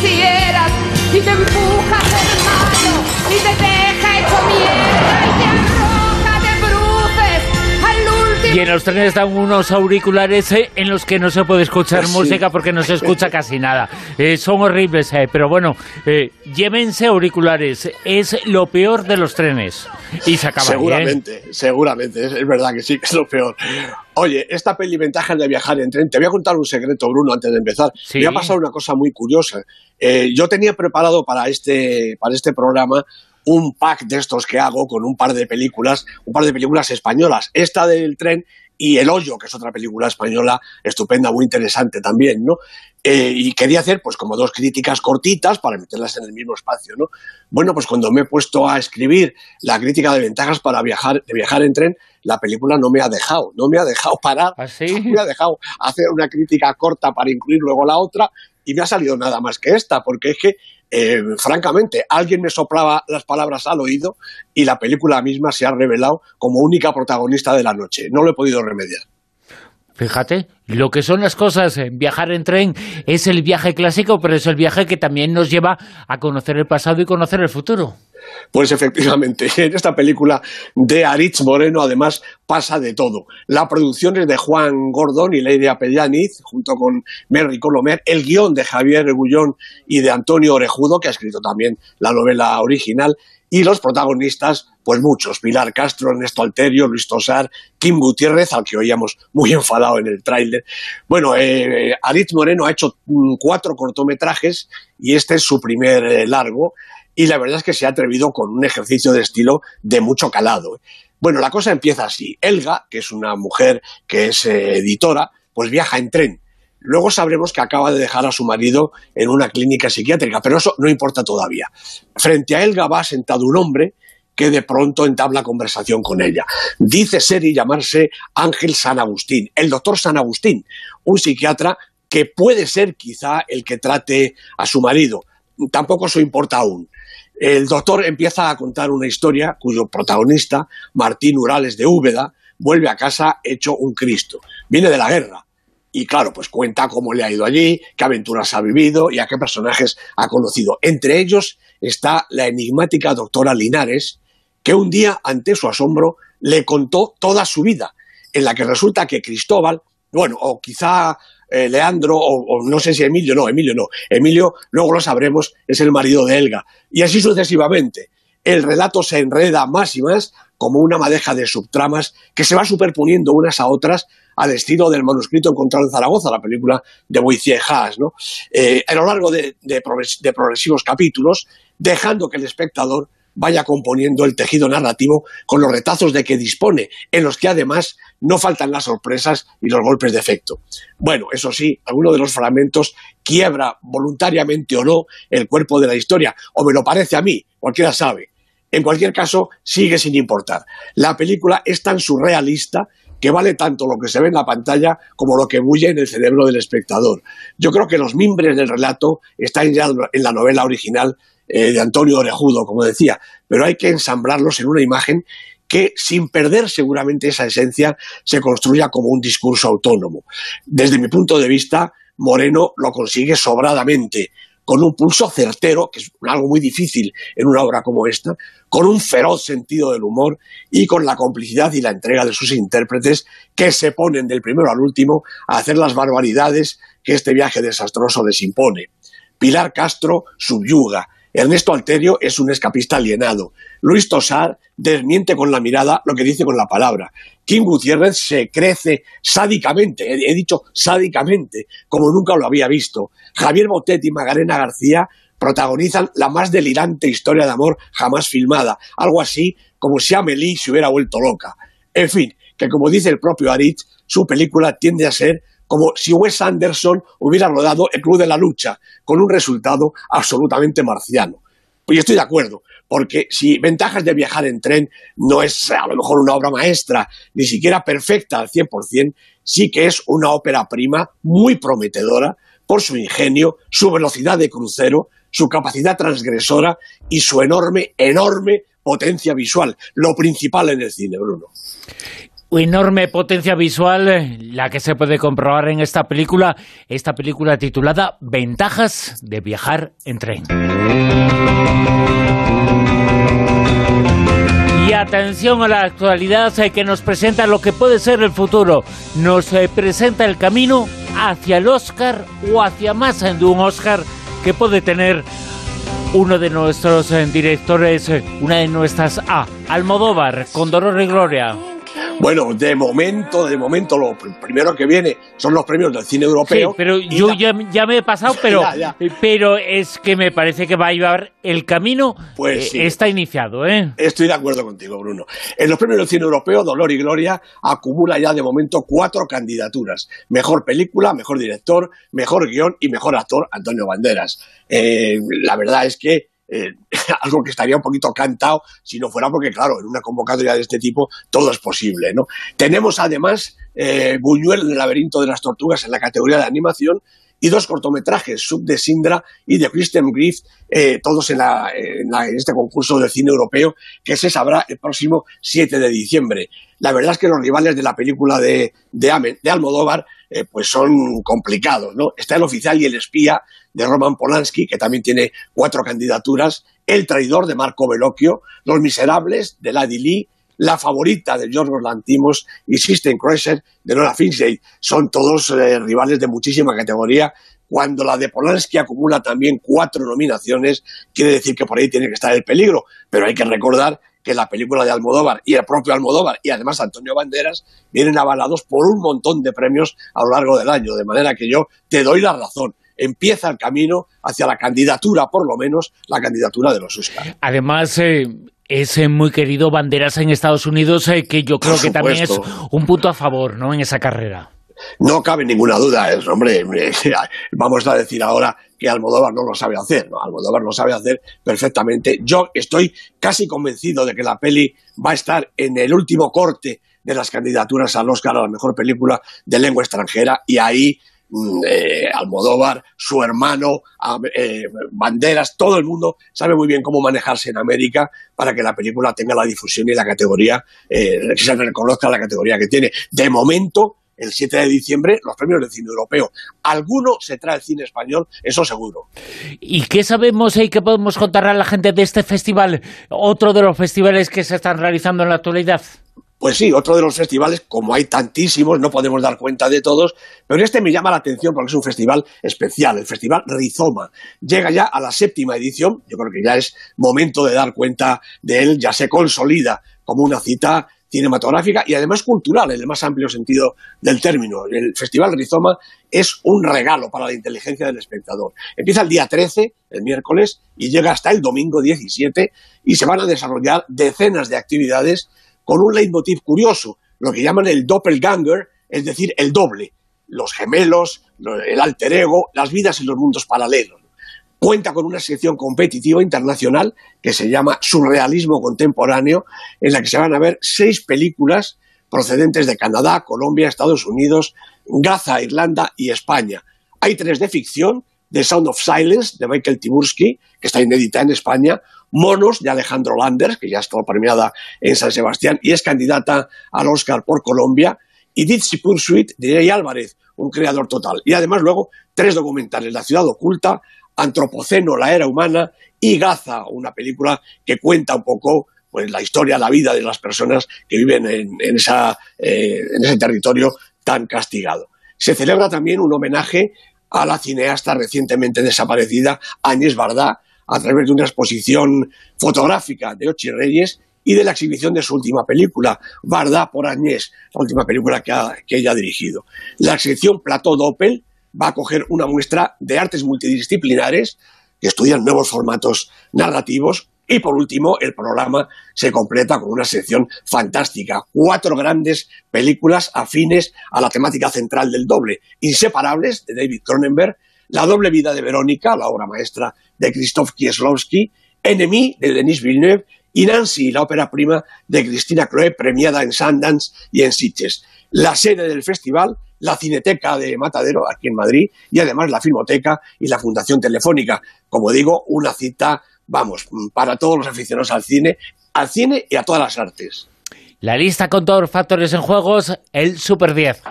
quisieras y te hermano y te deja hecho mierda y te arroja de bruces al último Y en los trenes dan unos auriculares eh, en los que no se puede escuchar Sí. música porque no se escucha casi nada. Eh, son horribles, eh, pero bueno, eh, llévense auriculares. Es lo peor de los trenes. Y se acaba ¿eh? Seguramente, seguramente, es, es verdad que sí, que es lo peor. Oye, esta peli Ventajas de viajar en tren, te voy a contar un secreto, Bruno, antes de empezar. Sí. Me ha pasado una cosa muy curiosa. Eh, yo tenía preparado para este, para este programa un pack de estos que hago con un par de películas, un par de películas españolas. Esta del tren y El Hoyo, que es otra película española estupenda, muy interesante también, ¿no? Eh, y quería hacer, pues, como dos críticas cortitas para meterlas en el mismo espacio, ¿no? Bueno, pues cuando me he puesto a escribir la crítica de ventajas para viajar, de viajar en tren, la película no me ha dejado, no me ha dejado parar, ¿Ah, sí? no me ha dejado hacer una crítica corta para incluir luego la otra y me ha salido nada más que esta, porque es que, eh, francamente, alguien me soplaba las palabras al oído y la película misma se ha revelado como única protagonista de la noche. No lo he podido remediar. Fíjate, lo que son las cosas, viajar en tren es el viaje clásico, pero es el viaje que también nos lleva a conocer el pasado y conocer el futuro. Pues efectivamente, en esta película de Aritz Moreno además pasa de todo. La producción es de Juan Gordon y Leire Apellaniz, junto con Merry Colomer, el guion de Javier Rebullón y de Antonio Orejudo, que ha escrito también la novela original, y los protagonistas, pues muchos, Pilar Castro, Ernesto Alterio, Luis Tosar, Kim Gutiérrez, al que oíamos muy enfadado en el tráiler. Bueno, eh, Aritz Moreno ha hecho mm, cuatro cortometrajes y este es su primer eh, largo y la verdad es que se ha atrevido con un ejercicio de estilo de mucho calado. Bueno, la cosa empieza así. Elga, que es una mujer que es eh, editora, pues viaja en tren. Luego sabremos que acaba de dejar a su marido en una clínica psiquiátrica, pero eso no importa todavía. Frente a Elga va sentado un hombre que de pronto entabla conversación con ella. Dice ser y llamarse Ángel San Agustín, el doctor San Agustín, un psiquiatra que puede ser quizá el que trate a su marido. Tampoco eso importa aún. El doctor empieza a contar una historia cuyo protagonista, Martín Urales de Úbeda, vuelve a casa hecho un Cristo. Viene de la guerra. Y claro, pues cuenta cómo le ha ido allí, qué aventuras ha vivido y a qué personajes ha conocido. Entre ellos está la enigmática doctora Linares, que un día, ante su asombro, le contó toda su vida, en la que resulta que Cristóbal, bueno, o quizá eh, Leandro, o, no sé si Emilio, no, Emilio no, Emilio, luego lo sabremos, es el marido de Elga, y así sucesivamente. El relato se enreda más y más como una madeja de subtramas que se va superponiendo unas a otras al estilo del manuscrito encontrado en Zaragoza, la película de Boissier Haas, ¿no? Eh, a lo largo de, de de progresivos capítulos, dejando que el espectador vaya componiendo el tejido narrativo con los retazos de que dispone, en los que además no faltan las sorpresas y los golpes de efecto. Bueno, eso sí, alguno de los fragmentos quiebra voluntariamente o no el cuerpo de la historia, o me lo parece a mí, cualquiera sabe. En cualquier caso, sigue sin importar. La película es tan surrealista que vale tanto lo que se ve en la pantalla como lo que bulle en el cerebro del espectador. Yo creo que los mimbres del relato están ya en la novela original eh, de Antonio Orejudo, como decía, pero hay que ensamblarlos en una imagen que, sin perder seguramente esa esencia, se construya como un discurso autónomo. Desde mi punto de vista, Moreno lo consigue sobradamente, con un pulso certero, que es algo muy difícil en una obra como esta, con un feroz sentido del humor y con la complicidad y la entrega de sus intérpretes que se ponen del primero al último a hacer las barbaridades que este viaje desastroso les impone. Pilar Castro subyuga, Ernesto Alterio es un escapista alienado. Luis Tosar desmiente con la mirada lo que dice con la palabra. Kim Gutiérrez se crece sádicamente, he, dicho sádicamente, como nunca lo había visto. Javier Botet y Magarena García protagonizan la más delirante historia de amor jamás filmada, algo así como si Amelie se hubiera vuelto loca. En fin, que como dice el propio Aritz, su película tiende a ser como si Wes Anderson hubiera rodado El Club de la Lucha, con un resultado absolutamente marciano. Pues estoy de acuerdo, porque si Ventajas de viajar en tren no es a lo mejor una obra maestra, ni siquiera perfecta al 100%, sí que es una ópera prima muy prometedora por su ingenio, su velocidad de crucero, su capacidad transgresora y su enorme, enorme potencia visual, lo principal en el cine, Bruno. Enorme potencia visual eh, la que se puede comprobar en esta película, esta película titulada Ventajas de viajar en tren. Y atención a la actualidad eh, que nos presenta lo que puede ser el futuro. Nos eh, presenta el camino hacia el Oscar o hacia más de un Oscar que puede tener uno de nuestros directores, una de nuestras A, Almodóvar, con Dolor y Gloria. Bueno, de momento, de momento, lo primero que viene son los premios del cine europeo. Sí, pero yo ya, me he pasado, pero, pero es que me parece que va a llevar el camino. Pues eh, está iniciado, ¿eh? Estoy de acuerdo contigo, Bruno. En los premios del cine europeo, Dolor y Gloria acumula ya de momento cuatro candidaturas: mejor película, mejor director, mejor guion y mejor actor, Antonio Banderas. Eh, la verdad es que eh, algo que estaría un poquito cantado si no fuera porque, claro, en una convocatoria de este tipo todo es posible, ¿no? Tenemos además eh, Buñuel en el laberinto de las tortugas en la categoría de animación y dos cortometrajes, Sub de Sindra y de Christian Griff, eh, todos en, este concurso de cine europeo que se sabrá el próximo 7 de diciembre. La verdad es que los rivales de la película de, de, de Almodóvar eh, pues son complicados, ¿no? Está el oficial y el espía de Roman Polanski, que también tiene cuatro candidaturas, El traidor de Marco Bellocchio, Los miserables de Lady Lee, la favorita de George Lantimos y System Crusher de Nora Finsey. Son todos eh, rivales de muchísima categoría. Cuando la de Polanski acumula también cuatro nominaciones, quiere decir que por ahí tiene que estar el peligro. Pero hay que recordar que la película de Almodóvar y el propio Almodóvar y además Antonio Banderas vienen avalados por un montón de premios a lo largo del año. De manera que yo te doy la razón empieza el camino hacia la candidatura, por lo menos la candidatura de los Oscar. Además, eh, es eh, muy querido Banderas en Estados Unidos, eh, que yo creo que también es un punto a favor ¿no? en esa carrera. No cabe ninguna duda, es, hombre, vamos a decir ahora que Almodóvar no lo sabe hacer, ¿no? Almodóvar lo sabe hacer perfectamente. Yo estoy casi convencido de que la peli va a estar en el último corte de las candidaturas al Oscar a la mejor película de lengua extranjera y ahí eh, Almodóvar, su hermano, eh, Banderas, todo el mundo sabe muy bien cómo manejarse en América para que la película tenga la difusión y la categoría, eh, que se reconozca la categoría que tiene. De momento, el 7 de diciembre los premios del cine europeo. Alguno se trae el cine español, eso seguro. ¿Y qué sabemos y qué podemos contar a la gente de este festival? Otro de los festivales que se están realizando en la actualidad. Pues sí, otro de los festivales, como hay tantísimos, no podemos dar cuenta de todos, pero este me llama la atención porque es un festival especial, el Festival Rizoma. Llega ya a la séptima edición, yo creo que ya es momento de dar cuenta de él, ya se consolida como una cita cinematográfica y además cultural, en el más amplio sentido del término. El Festival Rizoma es un regalo para la inteligencia del espectador. Empieza el día 13, el miércoles, y llega hasta el domingo 17 y se van a desarrollar decenas de actividades con un leitmotiv curioso, lo que llaman el doppelganger, es decir, el doble, los gemelos, el alter ego, las vidas en los mundos paralelos. Cuenta con una sección competitiva internacional que se llama Surrealismo Contemporáneo, en la que se van a ver seis películas procedentes de Canadá, Colombia, Estados Unidos, Gaza, Irlanda y España. Hay tres de ficción, The Sound of Silence, de Michael Tibursky, que está inédita en España, Monos, de Alejandro Landers, que ya está premiada en San Sebastián y es candidata al Oscar por Colombia, y Ditsy Pursuit, de Jay Álvarez, un creador total. Y además luego tres documentales, La ciudad oculta, Antropoceno, la era humana, y Gaza, una película que cuenta un poco pues, la historia, la vida de las personas que viven en, eh, ese territorio tan castigado. Se celebra también un homenaje a la cineasta recientemente desaparecida Agnès Varda a través de una exposición fotográfica de Ochi Reyes y de la exhibición de su última película, Varda por Agnès, la última película que, que ella ha dirigido. La sección Plató Doppel va a coger una muestra de artes multidisciplinares que estudian nuevos formatos narrativos y por último, el programa se completa con una sección fantástica. Cuatro grandes películas afines a la temática central del doble, inseparables de David Cronenberg, La doble vida de Verónica, la obra maestra de Krzysztof Kieslowski, Enemy de Denis Villeneuve y Nancy, la ópera prima de Cristina Croe, premiada en Sundance y en Sitges. La sede del festival, la Cineteca de Matadero, aquí en Madrid, y además la Filmoteca y la Fundación Telefónica. Como digo, una cita vamos, para todos los aficionados al cine, al cine y a todas las artes. La lista con todos los factores en juegos, el Super 10.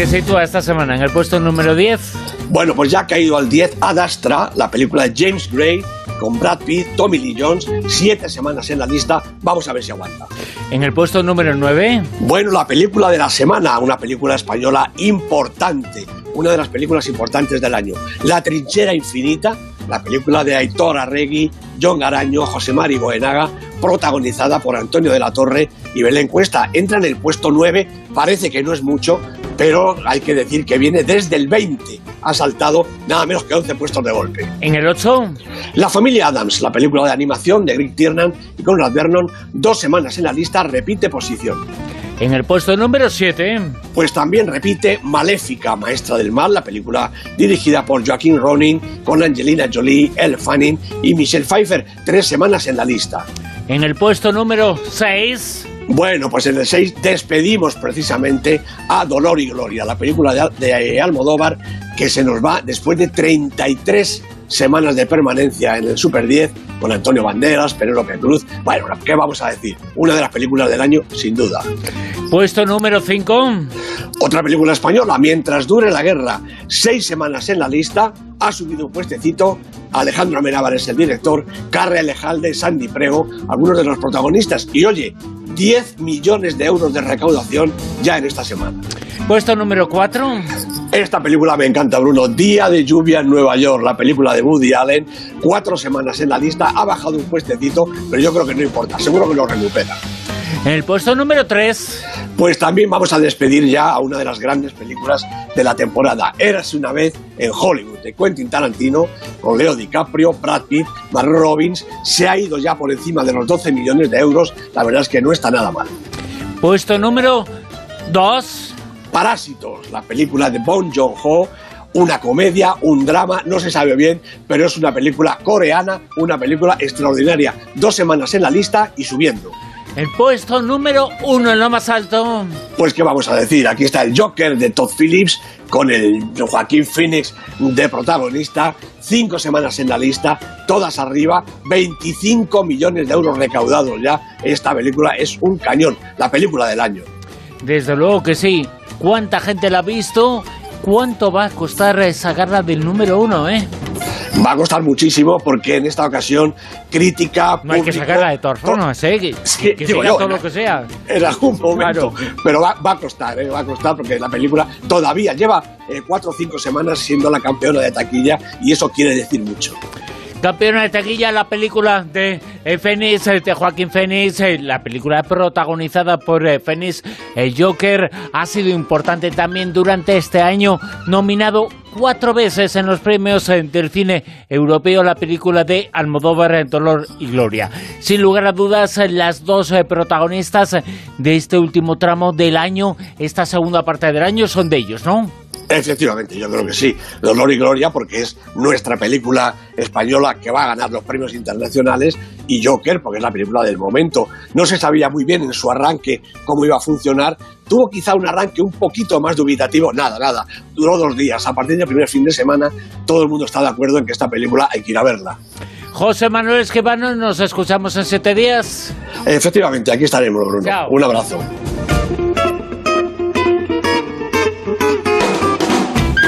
¿Qué sitúa esta semana en el puesto número 10? Bueno, pues ya ha caído al 10 Ad Astra, la película de James Gray, con Brad Pitt, Tommy Lee Jones, siete semanas en la lista, vamos a ver si aguanta. En el puesto número 9. Bueno, la película de la semana, una película española importante, una de las películas importantes del año. La trinchera infinita, la película de Aitor Arregui, John Araño, José Mari Goenaga, protagonizada por Antonio de la Torre y Belén Cuesta. Entra en el puesto 9, parece que no es mucho, pero hay que decir que viene desde el 20. Ha saltado nada menos que 11 puestos de golpe. En el 8. La familia Adams, la película de animación de Greg Tiernan y Conrad Vernon, dos semanas en la lista, repite posición. En el puesto número 7. Pues también repite Maléfica, Maestra del Mal, la película dirigida por Joaquín Ronin, con Angelina Jolie, Elle Fanning y Michelle Pfeiffer, tres semanas en la lista. En el puesto número 6. Bueno, pues en el 6 despedimos precisamente a Dolor y Gloria, la película de, de Almodóvar que se nos va después de 33 semanas de permanencia en el Super 10 con Antonio Banderas, Penélope Cruz. Bueno, ¿qué vamos a decir? Una de las películas del año, sin duda. Puesto número 5. Otra película española, Mientras dure la guerra. Seis semanas en la lista, ha subido un puestecito. Alejandro Amenábar es el director, Carre Alejalde, Sandy Prego, algunos de los protagonistas. Y oye, 10 millones de euros de recaudación ya en esta semana. Puesto número 4. Esta película me encanta, Bruno. Día de lluvia en Nueva York, la película de Woody Allen. Cuatro semanas en la lista, ha bajado un puestecito, pero yo creo que no importa, seguro que lo recupera. En el puesto número 3. Pues también vamos a despedir ya a una de las grandes películas de la temporada. Érase una vez en Hollywood, de Quentin Tarantino, con Leo DiCaprio, Brad Pitt, Margot Robbins. Se ha ido ya por encima de los 12 millones de euros. La verdad es que no está nada mal. Puesto número 2. Parásitos, la película de Bong Joon-ho, una comedia, un drama, no se sabe bien, pero es una película coreana, una película extraordinaria. Dos semanas en la lista y subiendo. El puesto número uno en lo más alto. Pues qué vamos a decir, aquí está el Joker de Todd Phillips con el Joaquín Phoenix de protagonista, cinco semanas en la lista, todas arriba, 25 millones de euros recaudados ya. Esta película es un cañón, la película del año. Desde luego que sí. ¿Cuánta gente la ha visto? ¿Cuánto va a costar sacarla del número uno, eh? Va a costar muchísimo porque en esta ocasión crítica. No hay que sacarla de formas, ¿eh? Que, Sí, que digo siga yo, todo en- lo que sea. En algún momento. Claro. Pero va, va a costar, ¿eh? va a costar porque la película todavía lleva eh, cuatro o cinco semanas siendo la campeona de taquilla y eso quiere decir mucho. Campeona de taquilla, la película de eh, Fénix, eh, de Joaquín Fénix, la película protagonizada por Fénix, el Joker, ha sido importante también durante este año, nominado cuatro veces en los premios eh, del cine europeo, la película de Almodóvar, eh, Dolor y Gloria. Sin lugar a dudas, eh, las dos protagonistas de este último tramo del año, esta segunda parte del año, son de ellos, ¿no? Efectivamente, yo creo que sí. Dolor y Gloria, porque es nuestra película española que va a ganar los premios internacionales, y Joker, porque es la película del momento. No se sabía muy bien en su arranque cómo iba a funcionar. Tuvo quizá un arranque un poquito más dubitativo. Nada, nada. Duró dos días. A partir del primer fin de semana, todo el mundo está de acuerdo en que esta película hay que ir a verla. José Manuel Esquivano, nos escuchamos en siete días. Efectivamente, aquí estaremos, Bruno. Chao. Un abrazo.